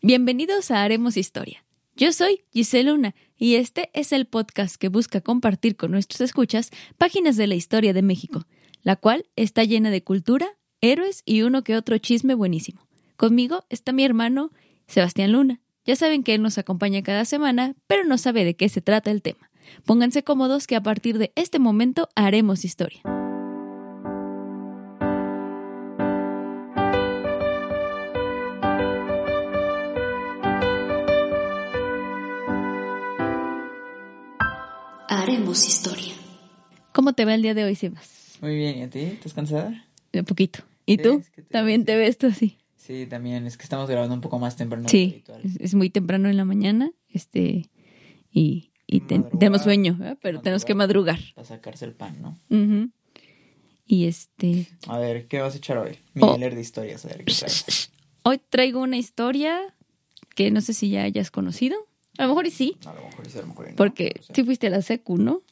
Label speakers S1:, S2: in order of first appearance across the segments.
S1: Bienvenidos a Haremos Historia. Yo soy Giselle Luna y este es el podcast que busca compartir con nuestros escuchas páginas de la historia de México, la cual está llena de cultura, héroes y uno que otro chisme buenísimo. Conmigo está mi hermano Sebastián Luna. Ya saben que él nos acompaña cada semana, pero no sabe de qué se trata el tema. Pónganse cómodos que a partir de este momento haremos historia. Historia. ¿Cómo te va el día de hoy, Sebas?
S2: Muy bien, ¿y a ti? ¿Estás cansada?
S1: Un poquito. ¿Y
S2: Sí,
S1: tú?
S2: es que te-
S1: También te ves tú así.
S2: Sí, también. Es que estamos grabando un poco más temprano.
S1: Sí, es, es muy temprano en la mañana, este, y, y tenemos sueño, ¿eh? pero tenemos que madrugar.
S2: Para sacarse el pan, ¿no?
S1: Y este,
S2: A ver, ¿qué vas a echar hoy?
S1: Oh.
S2: Miller de historias, a ver qué traes.
S1: hoy traigo una historia que no sé si ya hayas conocido. A lo mejor y sí,
S2: A lo mejor sí, a lo mejor y no,
S1: porque
S2: no sé.
S1: sí fuiste a la secu, ¿no?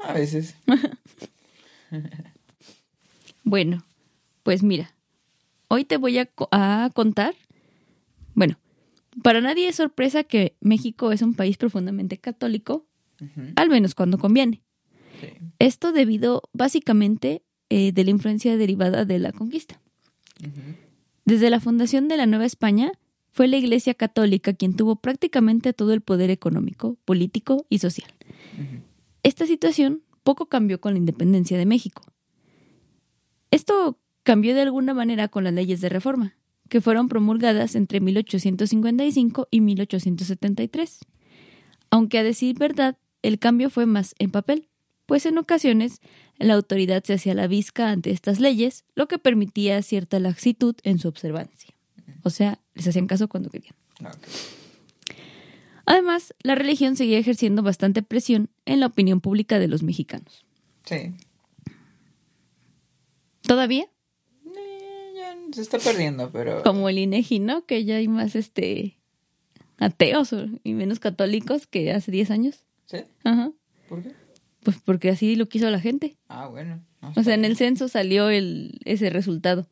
S2: A veces.
S1: Bueno, pues mira, hoy te voy a, co- a contar, bueno, para nadie es sorpresa que México es un país profundamente católico, al menos cuando conviene.
S2: sí.
S1: Esto debido básicamente eh, de la influencia derivada de la conquista. Desde la fundación de la Nueva España, fue la Iglesia Católica quien tuvo prácticamente todo el poder económico, político y social. Esta situación poco cambió con la independencia de México. Esto cambió de alguna manera con las leyes de reforma, que fueron promulgadas entre 1855 y 1873. Aunque a decir verdad, el cambio fue más en papel, pues en ocasiones la autoridad se hacía la visca ante estas leyes, lo que permitía cierta laxitud en su observancia. O sea, les hacían caso cuando querían. Además, la religión seguía ejerciendo bastante presión en la opinión pública de los mexicanos.
S2: Sí.
S1: ¿Todavía?
S2: Eh, ya se está perdiendo, pero...
S1: Como el INEGI, ¿no? Que ya hay más este ateos y menos católicos que hace 10 años.
S2: ¿Sí?
S1: Ajá.
S2: ¿Por qué?
S1: Pues porque así lo quiso la gente.
S2: Ah, bueno. no,
S1: O sea, en el censo salió el ese resultado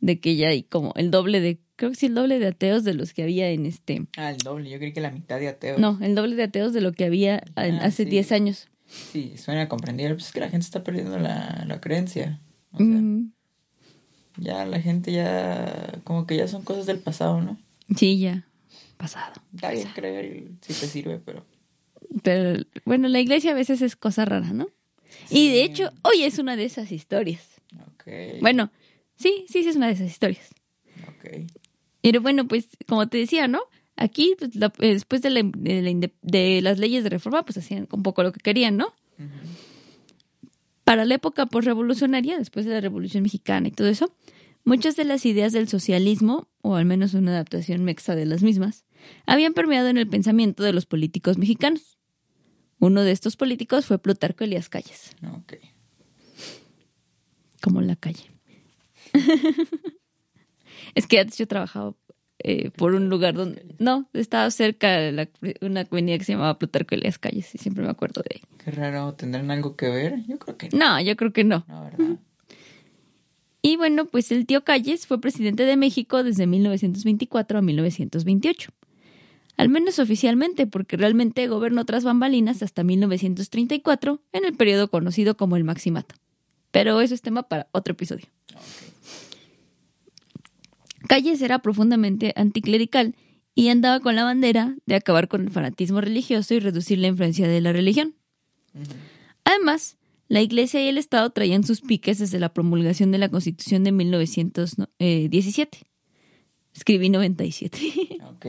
S1: de que ya hay como el doble de creo que sí el doble de ateos de los que había en este
S2: Ah, el doble. Yo creí que la mitad de ateos.
S1: no, el doble de ateos de lo que había en-
S2: Ah,
S1: hace
S2: sí.
S1: 10 años.
S2: Sí, suena a comprender. Pues es que la gente está perdiendo la, la creencia. O sea,
S1: Mm,
S2: ya la gente ya... Como que ya son cosas del pasado, ¿no?
S1: sí, ya pasado.
S2: Está bien creer si te sirve, pero...
S1: Pero bueno, la iglesia a veces es cosa rara, ¿no? Y de hecho, hoy es una de esas historias.
S2: Ok.
S1: Bueno, sí, sí, sí es una de esas historias.
S2: Ok.
S1: Pero bueno, pues como te decía, ¿no? Aquí, pues, la- después de, la- de la inde- de las leyes de reforma, pues hacían un poco lo que querían, ¿no? Para la época postrevolucionaria, después de la Revolución Mexicana y todo eso, muchas de las ideas del socialismo, o al menos una adaptación mexa de las mismas, habían permeado en el pensamiento de los políticos mexicanos. Uno de estos políticos fue Plutarco Elías Calles,
S2: Ok.
S1: como la calle. es que antes yo trabajaba eh, por un lugar donde... No, estaba cerca de la- una avenida que se llamaba Plutarco Elías Calles y siempre me acuerdo de ahí.
S2: Qué raro. ¿Tendrán algo que ver? Yo creo que no.
S1: No, yo creo que no.
S2: No, ¿verdad?
S1: Y bueno, pues el tío Calles fue presidente de México desde 1924 a 1928. Al menos oficialmente, porque realmente gobernó tras bambalinas hasta 1934, en el periodo conocido como el Maximato. Pero eso es tema para otro episodio. Calles era profundamente anticlerical y andaba con la bandera de acabar con el fanatismo religioso y reducir la influencia de la religión. Además, la Iglesia y el Estado traían sus piques desde la promulgación de la Constitución de 1917. Escribí 97.
S2: Ok.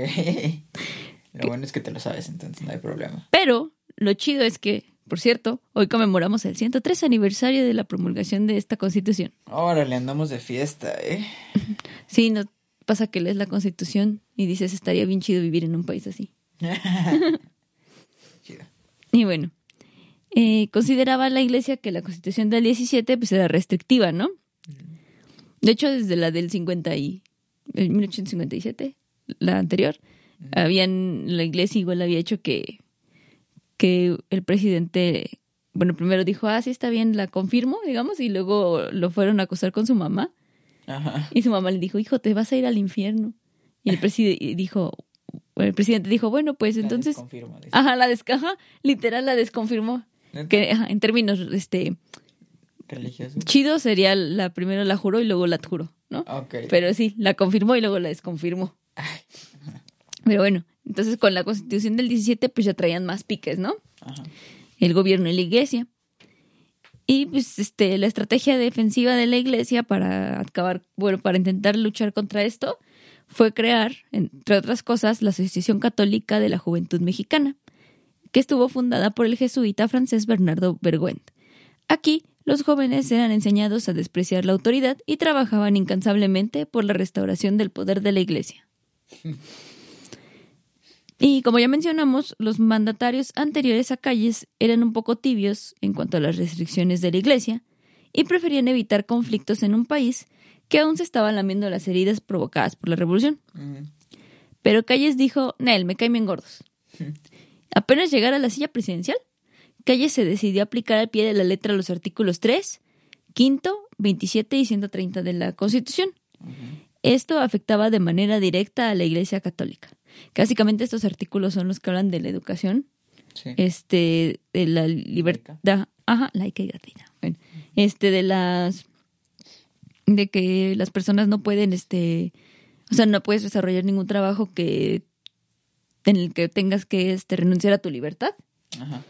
S2: Lo bueno es que te lo sabes, entonces no hay problema.
S1: Pero lo chido es que, por cierto, hoy conmemoramos el 103 aniversario de la promulgación de esta Constitución.
S2: Órale, andamos de fiesta, ¿eh?
S1: Sí, no pasa que lees la Constitución y dices estaría bien chido vivir en un país así.
S2: Chido.
S1: Y bueno, eh, consideraba la Iglesia que la Constitución del 17 pues era restrictiva, ¿no? De hecho, desde la del 50 y el 1857, la anterior, habían la Iglesia igual había hecho que que el presidente, bueno, primero dijo, ah, sí está bien, la confirmo, digamos, y luego lo fueron a acusar con su mamá
S2: Ajá.
S1: y su mamá le dijo, hijo, te vas a ir al infierno. Y el presidente dijo, el presidente dijo, bueno, pues entonces...
S2: La dice.
S1: Ajá, la descaja, literal la desconfirmó.
S2: ¿Neta?
S1: Que ajá, en términos, este,
S2: Religioso.
S1: chido sería la primero la juró y luego la adjuró, ¿no? Pero sí, la confirmó y luego la desconfirmó. Pero bueno, entonces con la constitución del 17 pues ya traían más piques, ¿no?
S2: Ajá.
S1: El gobierno y la iglesia. Y pues este, la estrategia defensiva de la iglesia para acabar, bueno, para intentar luchar contra esto fue crear, entre otras cosas, la Asociación Católica de la Juventud Mexicana, que estuvo fundada por el jesuita francés Bernardo Vergüent. Aquí, los jóvenes eran enseñados a despreciar la autoridad y trabajaban incansablemente por la restauración del poder de la iglesia. Y como ya mencionamos, los mandatarios anteriores a Calles eran un poco tibios en cuanto a las restricciones de la iglesia y preferían evitar conflictos en un país que aún se estaban lamiendo las heridas provocadas por la revolución. Pero Calles dijo, Nel, me caen bien gordos. Apenas llegar a la silla presidencial, Calles se decidió aplicar al pie de la letra los artículos 3, 5, 27 y 130 de la Constitución. Esto afectaba de manera directa a la Iglesia Católica. Que Básicamente estos artículos son los que hablan de la educación,
S2: Sí.
S1: este, de la libertad, ajá, laica y gratuita. Bueno, este, de las, de que las personas no pueden, este, o sea, no puedes desarrollar ningún trabajo que, en el que tengas que, este, renunciar a tu libertad.
S2: Ajá.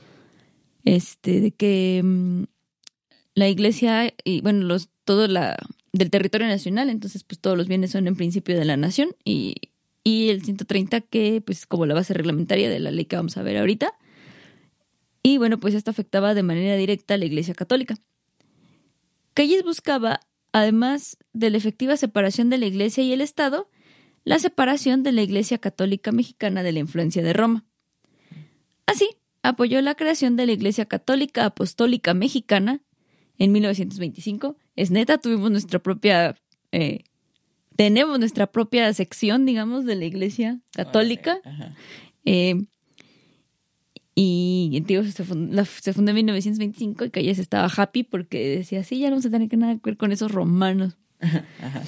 S1: Este, de que mm, la iglesia y, bueno, los, todo la, del territorio nacional, entonces, pues todos los bienes son en principio de la nación y, y el 130 que, pues, como la base reglamentaria de la ley que vamos a ver ahorita. Y bueno, pues esto afectaba de manera directa a la Iglesia Católica. Calles buscaba, además de la efectiva separación de la Iglesia y el Estado, la separación de la Iglesia Católica Mexicana de la influencia de Roma. Así, apoyó la creación de la Iglesia Católica Apostólica Mexicana en 1925. Es neta, tuvimos nuestra propia, eh, tenemos nuestra propia sección, digamos, de la Iglesia Católica.
S2: Ajá.
S1: Eh, y digo, se, fund- la- se fundó en 1925 y Calles estaba happy porque decía, sí, ya no se tiene que nada que ver con esos romanos.
S2: Ajá.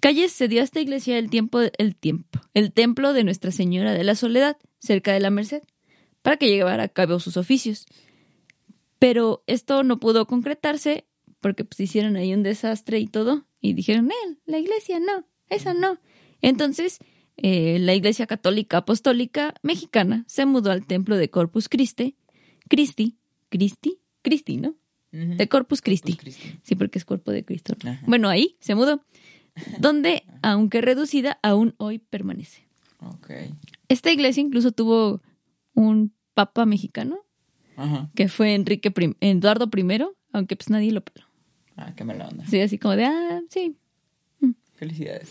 S1: Calles cedió a esta iglesia el tiempo, el tiempo, el templo de Nuestra Señora de la Soledad, cerca de la Merced, para que llevara a cabo sus oficios. Pero esto no pudo concretarse porque pues hicieron ahí un desastre y todo, y dijeron, eh, la iglesia no, esa no. Entonces, eh, la Iglesia Católica Apostólica Mexicana se mudó al templo de Corpus Christi, Christi, Christi, Christi, ¿no? De Corpus Christi.
S2: Corpus Christi.
S1: Sí, porque es cuerpo de Cristo. Bueno, ahí se mudó, donde, aunque reducida, aún hoy permanece.
S2: Ok.
S1: Esta iglesia incluso tuvo un papa mexicano,
S2: Ajá.
S1: que fue Enrique Prim- Eduardo I, aunque pues nadie lo peló.
S2: Ah, qué mala onda.
S1: Sí, así como de, ah, sí.
S2: Felicidades.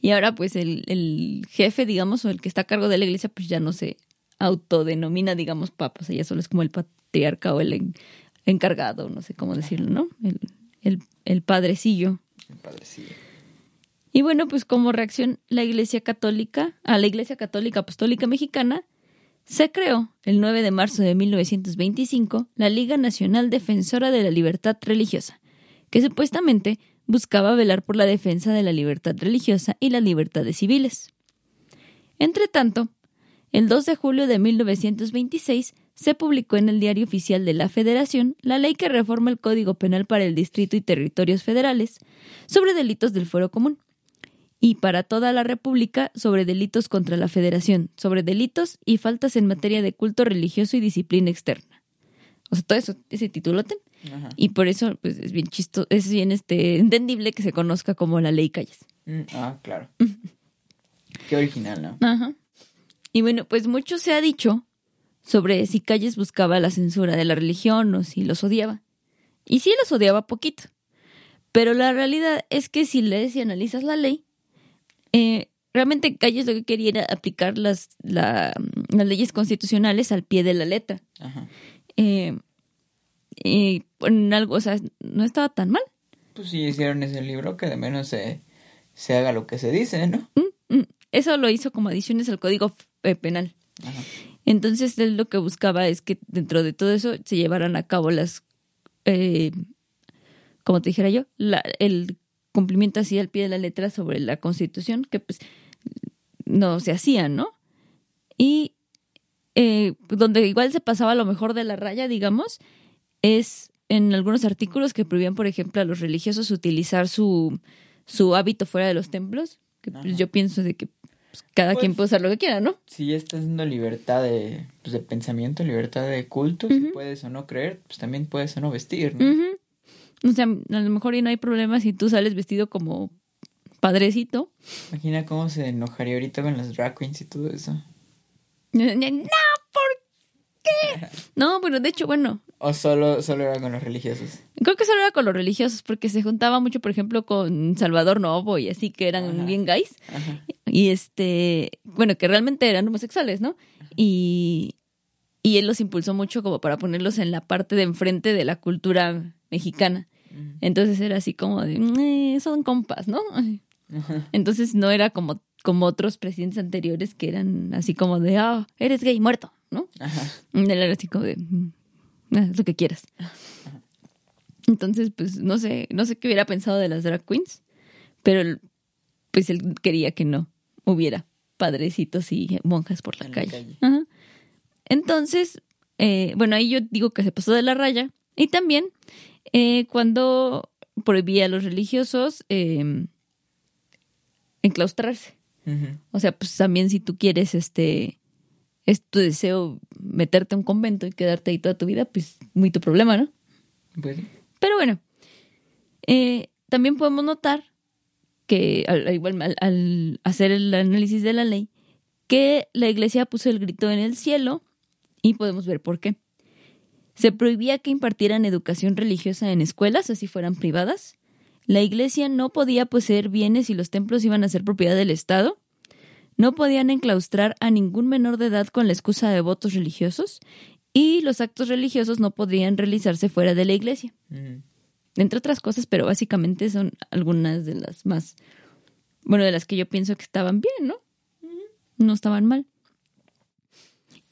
S1: Y ahora pues el, el jefe, digamos, o el que está a cargo de la iglesia, pues ya no se autodenomina, digamos, papa, o sea, ya solo es como el patriarca o el en- encargado, no sé cómo decirlo, ¿no? El, el, el padrecillo.
S2: Mi padrecillo.
S1: Y bueno, pues como reacción, la Iglesia Católica, a la Iglesia Católica Apostólica Mexicana, se creó el 9 de marzo de 1925 la Liga Nacional Defensora de la Libertad Religiosa, que supuestamente buscaba velar por la defensa de la libertad religiosa y las libertades civiles. Entre tanto, el 2 de julio de 1926 se publicó en el Diario Oficial de la Federación la ley que reforma el Código Penal para el Distrito y Territorios Federales sobre delitos del fuero común y para toda la República sobre delitos contra la Federación, sobre delitos y faltas en materia de culto religioso y disciplina externa. O sea, todo eso, ese titulote.
S2: Ajá.
S1: Y por eso, pues, es bien chisto, es bien este, entendible que se conozca como la ley Calles.
S2: Mm, ah, claro. Qué original, ¿no?
S1: Ajá. Y bueno, pues mucho se ha dicho sobre si Calles buscaba la censura de la religión o si los odiaba. Y sí los odiaba poquito. Pero la realidad es que si lees y analizas la ley, eh, realmente Calles lo que quería era aplicar las, la- las leyes constitucionales al pie de la letra.
S2: Ajá.
S1: Eh, y en algo, o sea, no estaba tan mal.
S2: Pues si hicieron ese libro, que de menos se, se haga lo que se dice, ¿no?
S1: Mm, Eso lo hizo como adiciones al código eh, penal.
S2: Ajá.
S1: Entonces él lo que buscaba es que dentro de todo eso se llevaran a cabo las, eh, como te dijera yo, la, el cumplimiento así al pie de la letra sobre la Constitución, que pues no se hacía, ¿no? Y eh, donde igual se pasaba lo mejor de la raya, digamos, es en algunos artículos que prohibían, por ejemplo, a los religiosos utilizar su, su hábito fuera de los templos, que pues, yo pienso de que pues, cada
S2: Pues,
S1: quien puede usar lo que quiera, ¿no?
S2: Si ya estás dando libertad de, pues, de pensamiento, libertad de culto, si puedes o no creer, pues también puedes o no vestir, ¿no?
S1: O sea, a lo mejor y no hay problema si tú sales vestido como padrecito.
S2: Imagina cómo se enojaría ahorita con las drag queens y todo eso.
S1: No, ¿por qué? No, pero de hecho, bueno,
S2: O solo, solo era con los religiosos.
S1: creo que solo era con los religiosos porque se juntaba mucho, por ejemplo, con Salvador Novo y así que eran
S2: Ajá.
S1: bien gays.
S2: Ajá.
S1: Y este, bueno, que realmente eran homosexuales, ¿no? Y, y él los impulsó mucho como para ponerlos en la parte de enfrente de la cultura mexicana.
S2: Mm.
S1: Entonces era así como de, "Eh, son compas, ¿no? Entonces no era como, como otros presidentes anteriores que eran así como de, ah, eres gay, muerto, ¿no?
S2: Ajá.
S1: Él era así como de, "Mm, lo que quieras. Entonces, pues no sé, no sé qué hubiera pensado de las drag queens, pero él- pues él quería que no hubiera padrecitos y monjas por la
S2: En la
S1: calle. Ajá. Entonces, eh, bueno, ahí yo digo que se pasó de la raya. Y también eh, cuando prohibía a los religiosos eh, enclaustrarse. O sea, pues también si tú quieres, este, es tu deseo meterte a un convento y quedarte ahí toda tu vida, pues muy tu problema, ¿no?
S2: Pues,
S1: Pero bueno, eh, también podemos notar que, al, igual al, al hacer el análisis de la ley, que la iglesia puso el grito en el cielo y podemos ver por qué. Se prohibía que impartieran educación religiosa en escuelas, así fueran privadas. La iglesia no podía poseer bienes y los templos iban a ser propiedad del Estado. No podían enclaustrar a ningún menor de edad con la excusa de votos religiosos. Y los actos religiosos no podrían realizarse fuera de la iglesia entre otras cosas, pero básicamente son algunas de las más, bueno, de las que yo pienso que estaban bien, ¿no? No estaban mal.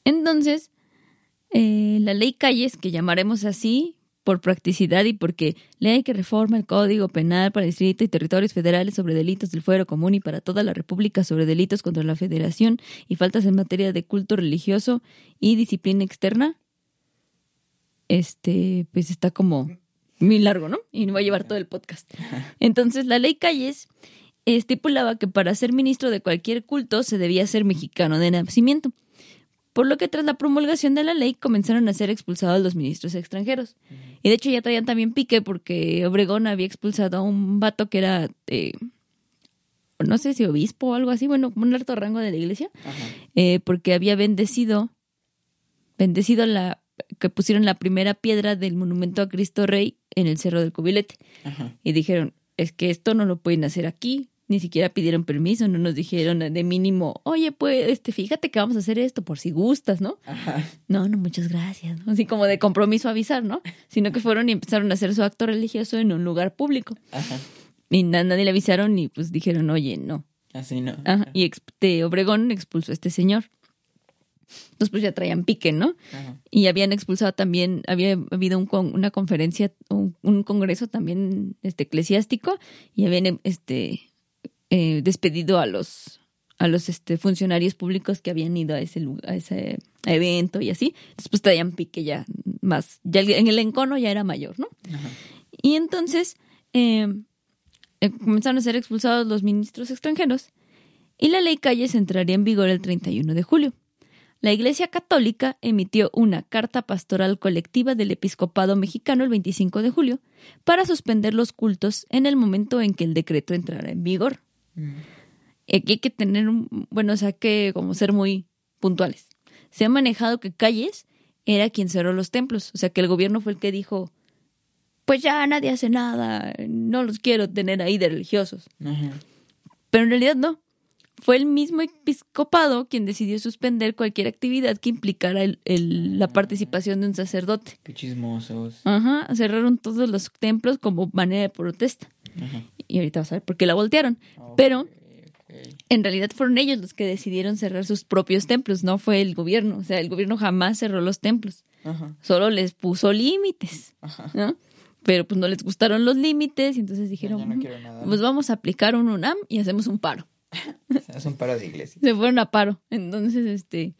S1: Entonces, eh, la ley Calles, que llamaremos así por practicidad y porque ley que reforma el Código Penal para distrito y territorios federales sobre delitos del fuero común y para toda la República sobre delitos contra la Federación y faltas en materia de culto religioso y disciplina externa, este, pues está como muy largo, ¿no? Y me va a llevar todo el podcast. Entonces, la ley Calles estipulaba que para ser ministro de cualquier culto se debía ser mexicano de nacimiento. Por lo que tras la promulgación de la ley comenzaron a ser expulsados los ministros extranjeros. Y de hecho ya traían también pique porque Obregón había expulsado a un vato que era, eh, no sé si obispo o algo así, bueno, un alto rango de la iglesia, eh, porque había bendecido, bendecido la, que pusieron la primera piedra del monumento a Cristo Rey en el Cerro del Cubilete.
S2: Ajá.
S1: Y dijeron, es que esto no lo pueden hacer aquí. Ni siquiera pidieron permiso, no nos dijeron de mínimo, oye, pues, este, fíjate que vamos a hacer esto por si gustas, ¿no?
S2: Ajá.
S1: No, no, muchas gracias. ¿no? Así como de compromiso avisar, ¿no? Sino que fueron y empezaron a hacer su acto religioso en un lugar público.
S2: Ajá.
S1: Y na- nadie le avisaron y pues dijeron, oye, no.
S2: Así no.
S1: Ajá. Y de Obregón expulsó a este señor. Entonces pues ya traían pique, ¿no?
S2: Ajá.
S1: Y habían expulsado también, había habido un con- una conferencia, un, un congreso también este, eclesiástico y habían este, eh, despedido a los a los este, funcionarios públicos que habían ido a ese lugar, a ese evento y así. Después traían pique ya más, ya en el encono ya era mayor, ¿no?
S2: Ajá.
S1: Y entonces eh, eh, comenzaron a ser expulsados los ministros extranjeros y la ley Calles entraría en vigor el 31 de julio. La Iglesia Católica emitió una carta pastoral colectiva del episcopado mexicano el 25 de julio para suspender los cultos en el momento en que el decreto entrara en vigor.
S2: Mm.
S1: Y Aquí hay que tener un, bueno, o sea, que como ser muy puntuales. Se ha manejado que Calles era quien cerró los templos, o sea, que el gobierno fue el que dijo, pues ya nadie hace nada, no los quiero tener ahí de religiosos.
S2: Ajá.
S1: Pero en realidad no. Fue el mismo episcopado quien decidió suspender cualquier actividad que implicara el- el- la participación de un sacerdote.
S2: Qué chismosos.
S1: Ajá, cerraron todos los templos como manera de protesta. Y ahorita vas a ver por qué la voltearon. Pero en realidad fueron ellos los que decidieron cerrar sus propios templos, no fue el gobierno. O sea, el gobierno jamás cerró los templos,
S2: Ajá.
S1: solo les puso límites. ¿no? pero pues no les gustaron los límites y entonces dijeron,
S2: no
S1: "Mm, pues vamos a aplicar un UNAM y hacemos un paro.
S2: Es un paro de iglesia.
S1: Se fueron a paro. Entonces, este,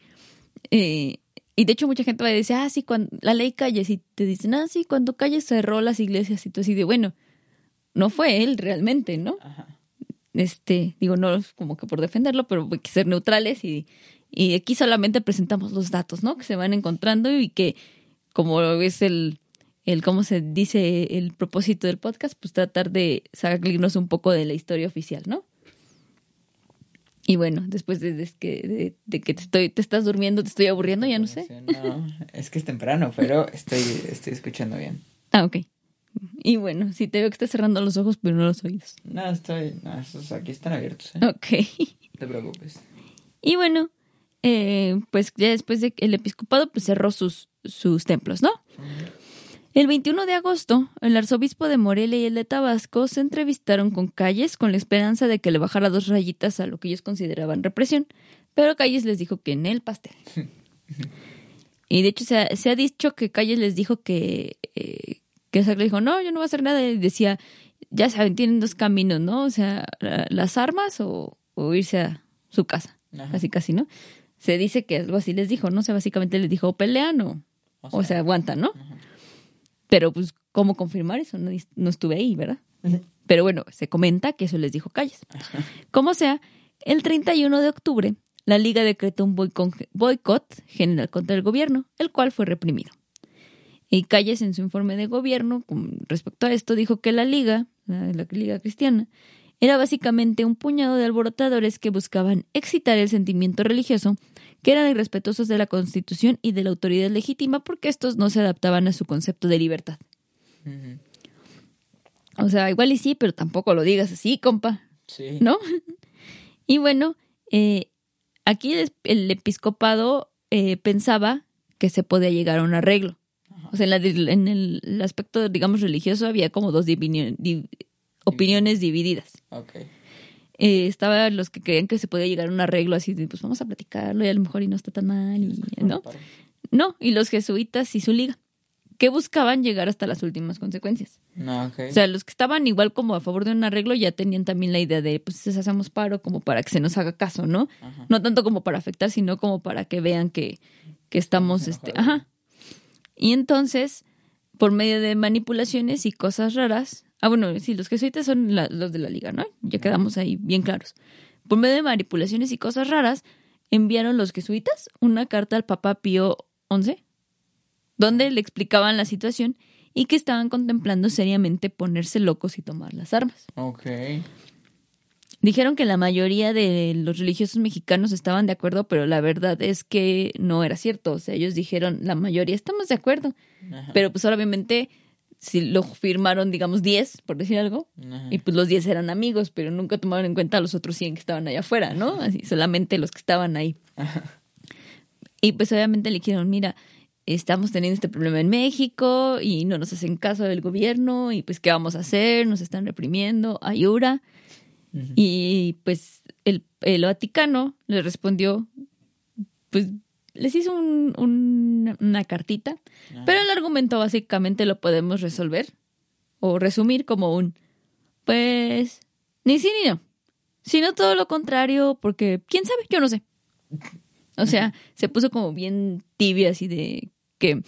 S1: eh, y de hecho mucha gente va a decir, ah, sí, cuando la ley calles y te dicen, ah, sí, cuando calles cerró las iglesias y tú así de, bueno, no fue él realmente, ¿no?
S2: Ajá.
S1: este, digo, no como que por defenderlo, pero hay que ser neutrales y, y aquí solamente presentamos los datos, ¿no? Que se van encontrando y que como es el, el, ¿cómo se dice? El propósito del podcast, pues tratar de salirnos un poco de la historia oficial, ¿no? Y bueno, después de, de que, de, de que te, estoy, te estás durmiendo, te estoy aburriendo, ya no sé.
S2: No, es que es temprano, pero estoy, estoy escuchando bien.
S1: Ah, ok. Y bueno, sí te veo que estás cerrando los ojos, pero no los oídos.
S2: No, estoy. No, esos aquí están abiertos, ¿eh?
S1: Ok.
S2: No te preocupes.
S1: Y bueno, eh, pues ya después de que el episcopado pues cerró sus, sus templos, ¿no? El 21 de agosto, el arzobispo de Morelia y el de Tabasco se entrevistaron con Calles con la esperanza de que le bajara dos rayitas a lo que ellos consideraban represión, pero Calles les dijo que en el pastel. Y de hecho se ha, se ha dicho que Calles les dijo que, eh, que Sack le dijo, no, yo no voy a hacer nada. Y decía, ya saben, tienen dos caminos, ¿no? O sea, la- las armas o, o irse a su casa,
S2: Ajá.
S1: casi casi, ¿no? Se dice que algo así les dijo, ¿no? O sea, básicamente les dijo, pelean o, o sea, aguantan, ¿no?
S2: Ajá.
S1: Pero pues, ¿cómo confirmar eso? No, no estuve ahí, ¿verdad? Pero bueno, se comenta que eso les dijo Calles. Como sea, el 31 de octubre, la Liga decretó un boicot general contra el gobierno, el cual fue reprimido. Y Calles, en su informe de gobierno, con respecto a esto, dijo que la Liga, la, la Liga Cristiana, era básicamente un puñado de alborotadores que buscaban excitar el sentimiento religioso, que eran irrespetuosos de la Constitución y de la autoridad legítima porque estos no se adaptaban a su concepto de libertad. O sea, igual y sí, pero tampoco lo digas así, compa.
S2: Sí.
S1: ¿no? Y bueno, eh, aquí el, el episcopado eh, pensaba que se podía llegar a un arreglo. O sea, en, la en el, el aspecto, digamos, religioso había como dos divini- opiniones divididas. Eh, estaban los que creían que se podía llegar a un arreglo así de, pues vamos a platicarlo y a lo mejor y no está tan mal, y, ¿no? No, y los jesuitas y su liga, que buscaban llegar hasta las últimas consecuencias.
S2: No, ok.
S1: O sea, los que estaban igual como a favor de un arreglo ya tenían también la idea de, pues, hacemos paro como para que se nos haga caso, ¿no?
S2: Ajá.
S1: No tanto como para afectar, sino como para que vean que, que estamos, este, ajá. Y entonces, por medio de manipulaciones y cosas raras, ah, bueno, sí, los jesuitas son los de la liga, ¿no? Ya quedamos ahí bien claros. Por medio de manipulaciones y cosas raras, enviaron los jesuitas una carta al Papa Pío XI, donde le explicaban la situación y que estaban contemplando seriamente ponerse locos y tomar las armas.
S2: Ok.
S1: Dijeron que la mayoría de los religiosos mexicanos estaban de acuerdo, pero la verdad es que no era cierto. O sea, ellos dijeron, la mayoría estamos de acuerdo,
S2: Ajá.
S1: pero pues obviamente si lo firmaron, digamos, 10, por decir algo,
S2: Ajá.
S1: y pues los 10 eran amigos, pero nunca tomaron en cuenta a los otros 100 que estaban allá afuera, ¿no? Así, solamente los que estaban ahí. Y pues obviamente le dijeron, mira, estamos teniendo este problema en México y no nos hacen caso del gobierno y pues ¿qué vamos a hacer? Nos están reprimiendo, ayura. Y pues el, el Vaticano le respondió, pues les hizo un- un- una cartita, pero el argumento básicamente lo podemos resolver o resumir como un, pues, ni sí ni no, sino todo lo contrario, porque quién sabe, yo no sé. O sea, se puso como bien tibia así de que,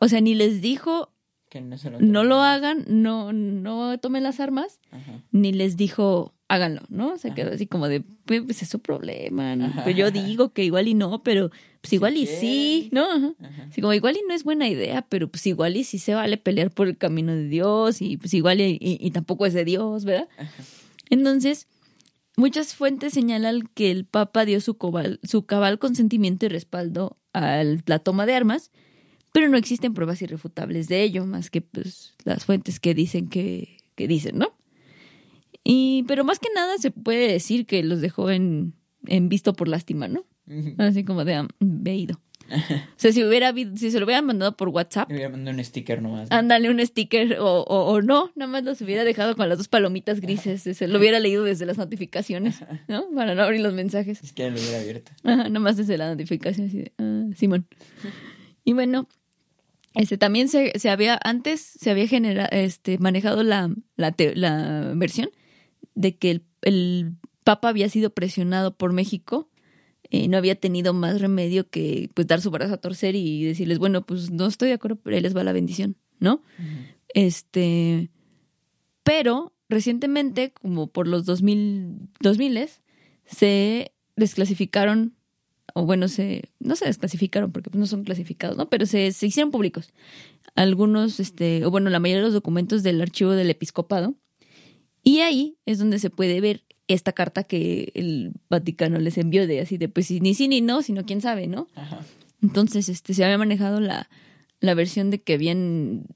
S1: o sea, ni les dijo
S2: Que no, se lo
S1: no lo hagan, no, no tomen las armas,
S2: Ajá.
S1: ni les dijo háganlo, ¿no? Se quedó así como de, pues pues, es su problema, ¿no? Pero yo digo que igual y no, pero pues
S2: Si
S1: igual y sí. ¿no? Ajá.
S2: Ajá.
S1: Así como igual y no es buena idea, pero pues igual y sí se vale pelear por el camino de Dios y pues igual y, y- y tampoco es de Dios, ¿verdad?
S2: Ajá.
S1: Entonces, muchas fuentes señalan que el Papa dio su, cobal- su cabal consentimiento y respaldo a la toma de armas, pero no existen pruebas irrefutables de ello, más que pues las fuentes que dicen que, que dicen, ¿no? Y, pero más que nada se puede decir que los dejó en, en visto por lástima, ¿no? Así como de ah, veído. O sea, si hubiera si se lo hubieran mandado por WhatsApp,
S2: Le voy a mandar un sticker nomás. ¿no?
S1: ándale un sticker o, o, o no, nada más los hubiera dejado con las dos palomitas grises, se lo hubiera leído desde las notificaciones, ¿no? Para no abrir los mensajes.
S2: Es que lo hubiera abierto.
S1: Ajá, nada más desde la notificación así de, ah, Simón. Y bueno, Este también se, se había, antes se había generado, este, manejado la, la, te- la versión de que el, el Papa había sido presionado por México, eh, no había tenido más remedio que pues dar su brazo a torcer y decirles, bueno, pues no estoy de acuerdo, pero ahí les va la bendición, ¿no? Este, pero recientemente, como por los 2000, 2000 se desclasificaron, o bueno, se, no se desclasificaron porque pues, no son clasificados, ¿no? Pero se, se hicieron públicos algunos, este, o bueno, la mayoría de los documentos del archivo del episcopado. Y ahí es donde se puede ver esta carta que el Vaticano les envió de así de, pues ni sí ni no, sino quién sabe, ¿no?
S2: Ajá.
S1: Entonces, este, se había manejado la, la versión de que habían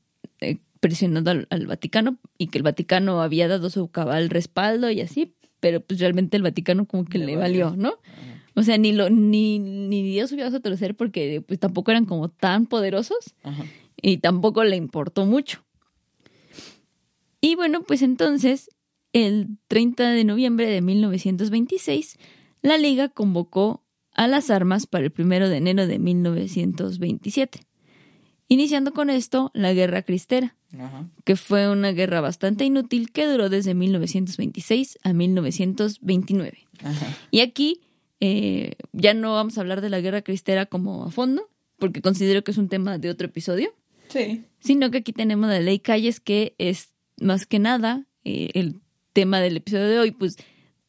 S1: eh, presionado al, al Vaticano y que el Vaticano había dado su cabal respaldo y así, pero pues realmente el Vaticano como que
S2: Le
S1: le,
S2: valió.
S1: valió, ¿no?
S2: Ajá.
S1: O sea, ni lo, ni, ni Dios hubiera a torcer porque pues tampoco eran como tan poderosos
S2: Ajá.
S1: y tampoco le importó mucho. Y bueno, pues entonces, el 30 de noviembre de 1926, la Liga convocó a las armas para el 1 de enero de 1927, iniciando con esto la Guerra Cristera,
S2: Ajá.
S1: que fue una guerra bastante inútil que duró desde 1926 a 1929.
S2: Ajá.
S1: Y aquí eh, ya no vamos a hablar de la Guerra Cristera como a fondo, porque considero que es un tema de otro episodio
S2: Sí.
S1: sino que aquí tenemos la ley Calles, que es más que nada eh, el tema del episodio de hoy, pues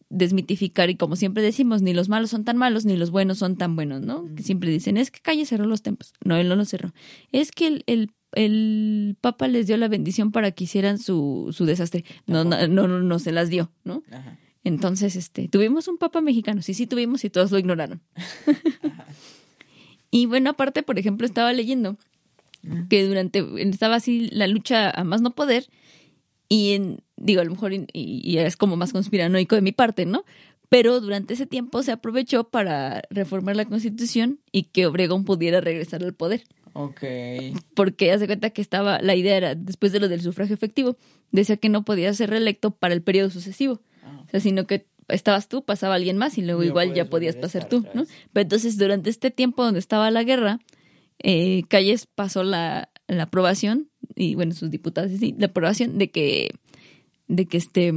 S1: desmitificar y como siempre decimos, ni los malos son tan malos, ni los buenos son tan buenos, ¿no? Que siempre dicen, es que Calles cerró los templos. No, él no los cerró. Es que el, el, el Papa les dio la bendición para que hicieran su, su desastre. No, no, no, no, no se las dio, ¿no?
S2: Ajá.
S1: Entonces, este, tuvimos un papa mexicano, sí, sí tuvimos y todos lo ignoraron. y bueno, aparte, por ejemplo, estaba leyendo que durante, estaba así la lucha a más no poder y en, digo, a lo mejor y, y es como más conspiranoico de mi parte, ¿no? Pero durante ese tiempo se aprovechó para reformar la constitución y que Obregón pudiera regresar al poder
S2: Ok.
S1: porque hace cuenta que estaba, la idea era, después de lo del sufragio efectivo, decía que no podía ser reelecto para el periodo sucesivo.
S2: Ah.
S1: O sea, sino que estabas tú, pasaba alguien más y luego igual ya podías pasar tú, ¿no? Pero entonces durante este tiempo donde estaba la guerra, eh, Calles pasó la, la aprobación, y bueno, sus diputados, y sí, la aprobación de que, de que este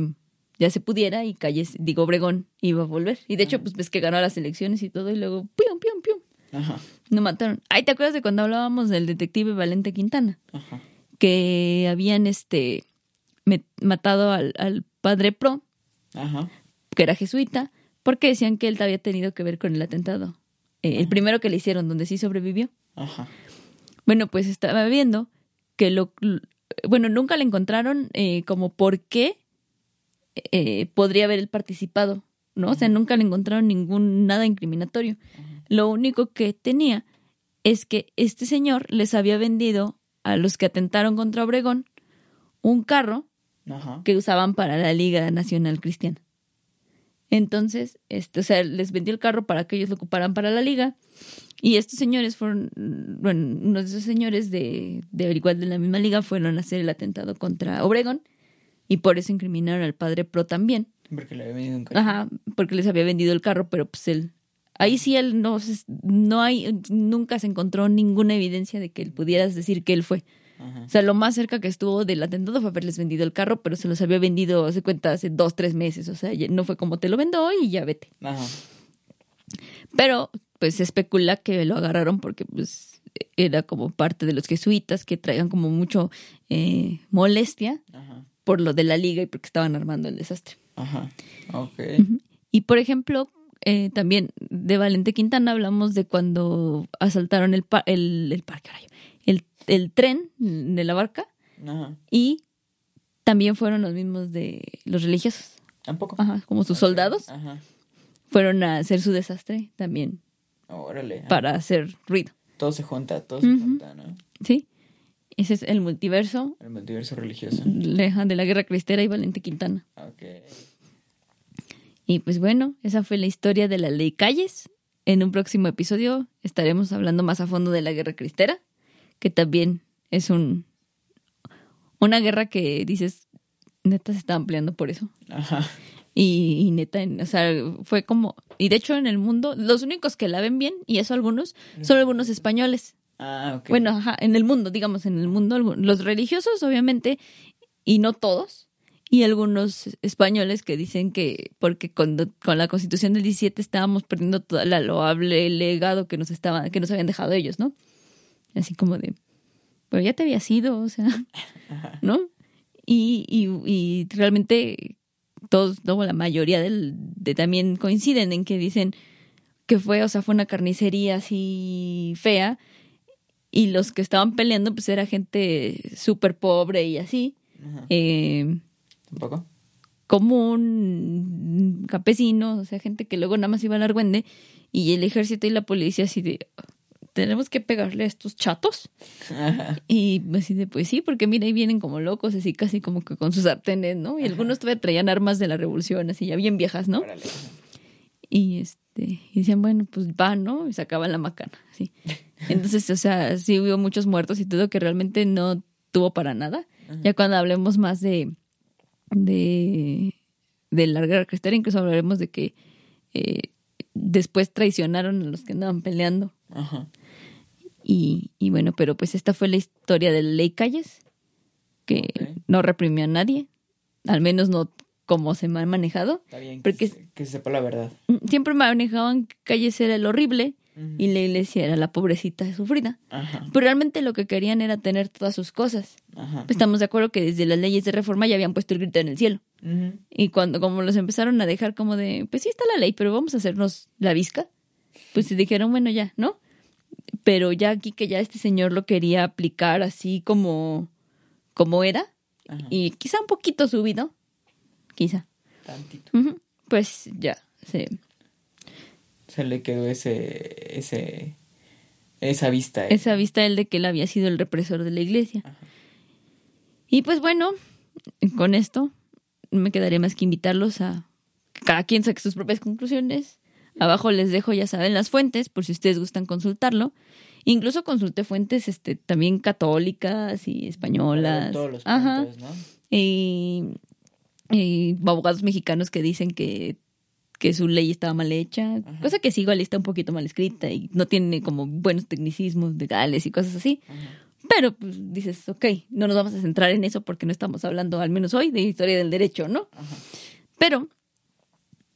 S1: ya se pudiera y Calles, digo, Obregón iba a volver. Y de hecho, pues ves que ganó las elecciones y todo, y luego, pium, pium, pium,
S2: Ajá.
S1: no mataron. Ay, ¿te acuerdas de cuando hablábamos del detective Valente Quintana?
S2: Ajá.
S1: Que habían este matado al, al padre Pro,
S2: Ajá.
S1: que era jesuita, porque decían que él había tenido que ver con el atentado. Eh, el primero que le hicieron, donde sí sobrevivió.
S2: Ajá.
S1: Bueno, pues estaba viendo que lo... Bueno, nunca le encontraron eh, como por qué eh, podría haber él participado, ¿no? O sea, nunca le encontraron ningún nada incriminatorio. Lo único que tenía es que este señor les había vendido a los que atentaron contra Obregón un carro que usaban para la Liga Nacional Cristiana. Entonces, este, o sea, les vendió el carro para que ellos lo ocuparan para la liga. Y estos señores fueron, bueno, unos de esos señores de, de igual de la misma liga fueron a hacer el atentado contra Obregón y por eso incriminaron al padre Pro también.
S2: Porque le había venido un coche.
S1: Ajá, porque les había vendido el carro, pero pues él, ahí sí él no, se- no hay, nunca se encontró ninguna evidencia de que él pudieras decir que él fue.
S2: Ajá.
S1: O sea, lo más cerca que estuvo del atentado fue haberles vendido el carro, pero se los había vendido, se cuenta, hace dos, tres meses. O sea, no fue como te lo vendo hoy y ya vete.
S2: Ajá.
S1: Pero, pues se especula que lo agarraron porque, pues, era como parte de los jesuitas que traían como mucho eh, molestia
S2: Ajá.
S1: por lo de la liga y porque estaban armando el desastre.
S2: Ajá. Ok.
S1: Y, por ejemplo, eh, también de Valente Quintana hablamos de cuando asaltaron el, pa- el, el parque, rayo, el, el tren de la barca
S2: Ajá.
S1: y también fueron los mismos de los religiosos.
S2: ¿Tampoco?
S1: Ajá, como sus soldados
S2: Ajá.
S1: fueron a hacer su desastre también
S2: Órale.
S1: Para hacer ruido.
S2: Todo se junta, todo se
S1: Ujú.
S2: junta, ¿no?
S1: ¿Sí? Ese es el multiverso
S2: El multiverso religioso.
S1: leja de la guerra cristera y Valente Quintana.
S2: Ok.
S1: Y pues bueno, esa fue la historia de la ley Calles. En un próximo episodio estaremos hablando más a fondo de la guerra cristera, que también es un una guerra que dices, neta se estaban peleando por eso.
S2: Ajá.
S1: Y, y neta, en- o sea, fue como... Y de hecho en el mundo, los únicos que la ven bien, y eso algunos, son algunos españoles.
S2: Ah, ok.
S1: Bueno, ajá, en el mundo, digamos, en el mundo, los religiosos, obviamente, y no todos, y algunos españoles que dicen que porque con, con la constitución del 17 estábamos perdiendo todo el loable legado que nos estaban, que nos habían dejado ellos, ¿no? Así como de, pero ya te había sido, o sea. ¿no? Y, y, y realmente todos, no, la mayoría del, de también coinciden en que dicen que fue, o sea, fue una carnicería así fea y los que estaban peleando pues era gente súper pobre y así, eh,
S2: ¿Tampoco?
S1: común, campesinos, o sea, gente que luego nada más iba al argüende y el ejército y la policía así de, tenemos que pegarle a estos chatos.
S2: Ajá.
S1: Y así de, pues sí, porque mira, ahí vienen como locos, así casi como que con sus sartenes, ¿no? Y algunos todavía traían armas de la revolución, así ya bien viejas, ¿no?
S2: Órale.
S1: Y este, y decían, bueno, pues va, ¿no? Y sacaban la macana, así. Entonces, o sea, sí hubo muchos muertos y todo que realmente no tuvo para nada. Ya cuando hablemos más de, de, de la guerra incluso hablaremos de que eh, después traicionaron a los que andaban peleando.
S2: Ajá.
S1: Y, y bueno, pero pues esta fue la historia de la ley Calles, que no reprimió a nadie, al menos no como se me ha manejado.
S2: Está bien
S1: Porque
S2: que,
S1: es-
S2: se- que se sepa la verdad.
S1: Siempre manejaban que Calles era el horrible y la iglesia era la pobrecita sufrida.
S2: Ajá.
S1: Pero realmente lo que querían era tener todas sus cosas.
S2: Ajá.
S1: Estamos de acuerdo que desde las leyes de reforma ya habían puesto el grito en el cielo. Y cuando como los empezaron a dejar como de, pues sí está la ley, pero vamos a hacernos la visca, pues se dijeron, bueno, ya, ¿no? Pero ya aquí que ya este señor lo quería aplicar así como, como era,
S2: Ajá.
S1: y quizá un poquito subido, quizá.
S2: Tantito.
S1: Pues ya, se,
S2: Se le quedó ese, ese, esa vista. eh.
S1: esa vista él de que él había sido el represor de la iglesia.
S2: Ajá.
S1: Y pues bueno, con esto no me quedaría más que invitarlos a que cada quien saque sus propias conclusiones. Abajo les dejo, ya saben, las fuentes, por si ustedes gustan consultarlo. Incluso consulté fuentes este, también católicas y españolas.
S2: Todos los
S1: Ajá.
S2: puntos, ¿no?
S1: Y, y abogados mexicanos que dicen que, que su ley estaba mal hecha,
S2: Ajá.
S1: cosa que sí igual está un poquito mal escrita y no tiene como buenos tecnicismos legales y cosas así.
S2: Ajá.
S1: Pero pues dices, ok, no nos vamos a centrar en eso porque no estamos hablando, al menos hoy, de historia del derecho, ¿no?
S2: Ajá.
S1: Pero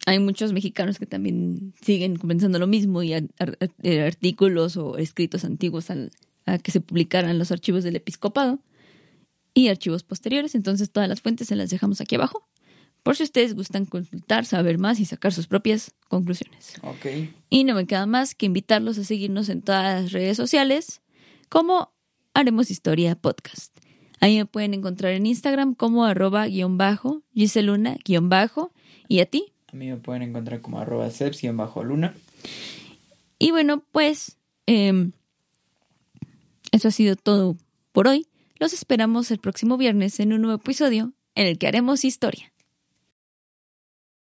S1: hay muchos mexicanos que también siguen pensando lo mismo y eh, artículos o escritos antiguos al- a que se publicaran los archivos del episcopado y archivos posteriores. Entonces todas las fuentes se las dejamos aquí abajo por si ustedes gustan consultar, saber más y sacar sus propias conclusiones.
S2: Ok.
S1: Y no me queda más que invitarlos a seguirnos en todas las redes sociales como Haremos Historia Podcast. Ahí me pueden encontrar en Instagram como arroba guion bajo, Giseluna guion bajo. ¿Y a ti?
S2: A mí me pueden encontrar como arroba seps y en bajo luna.
S1: Y bueno, pues em, eso ha sido todo por hoy. Los esperamos el próximo viernes en un nuevo episodio en el que haremos historia.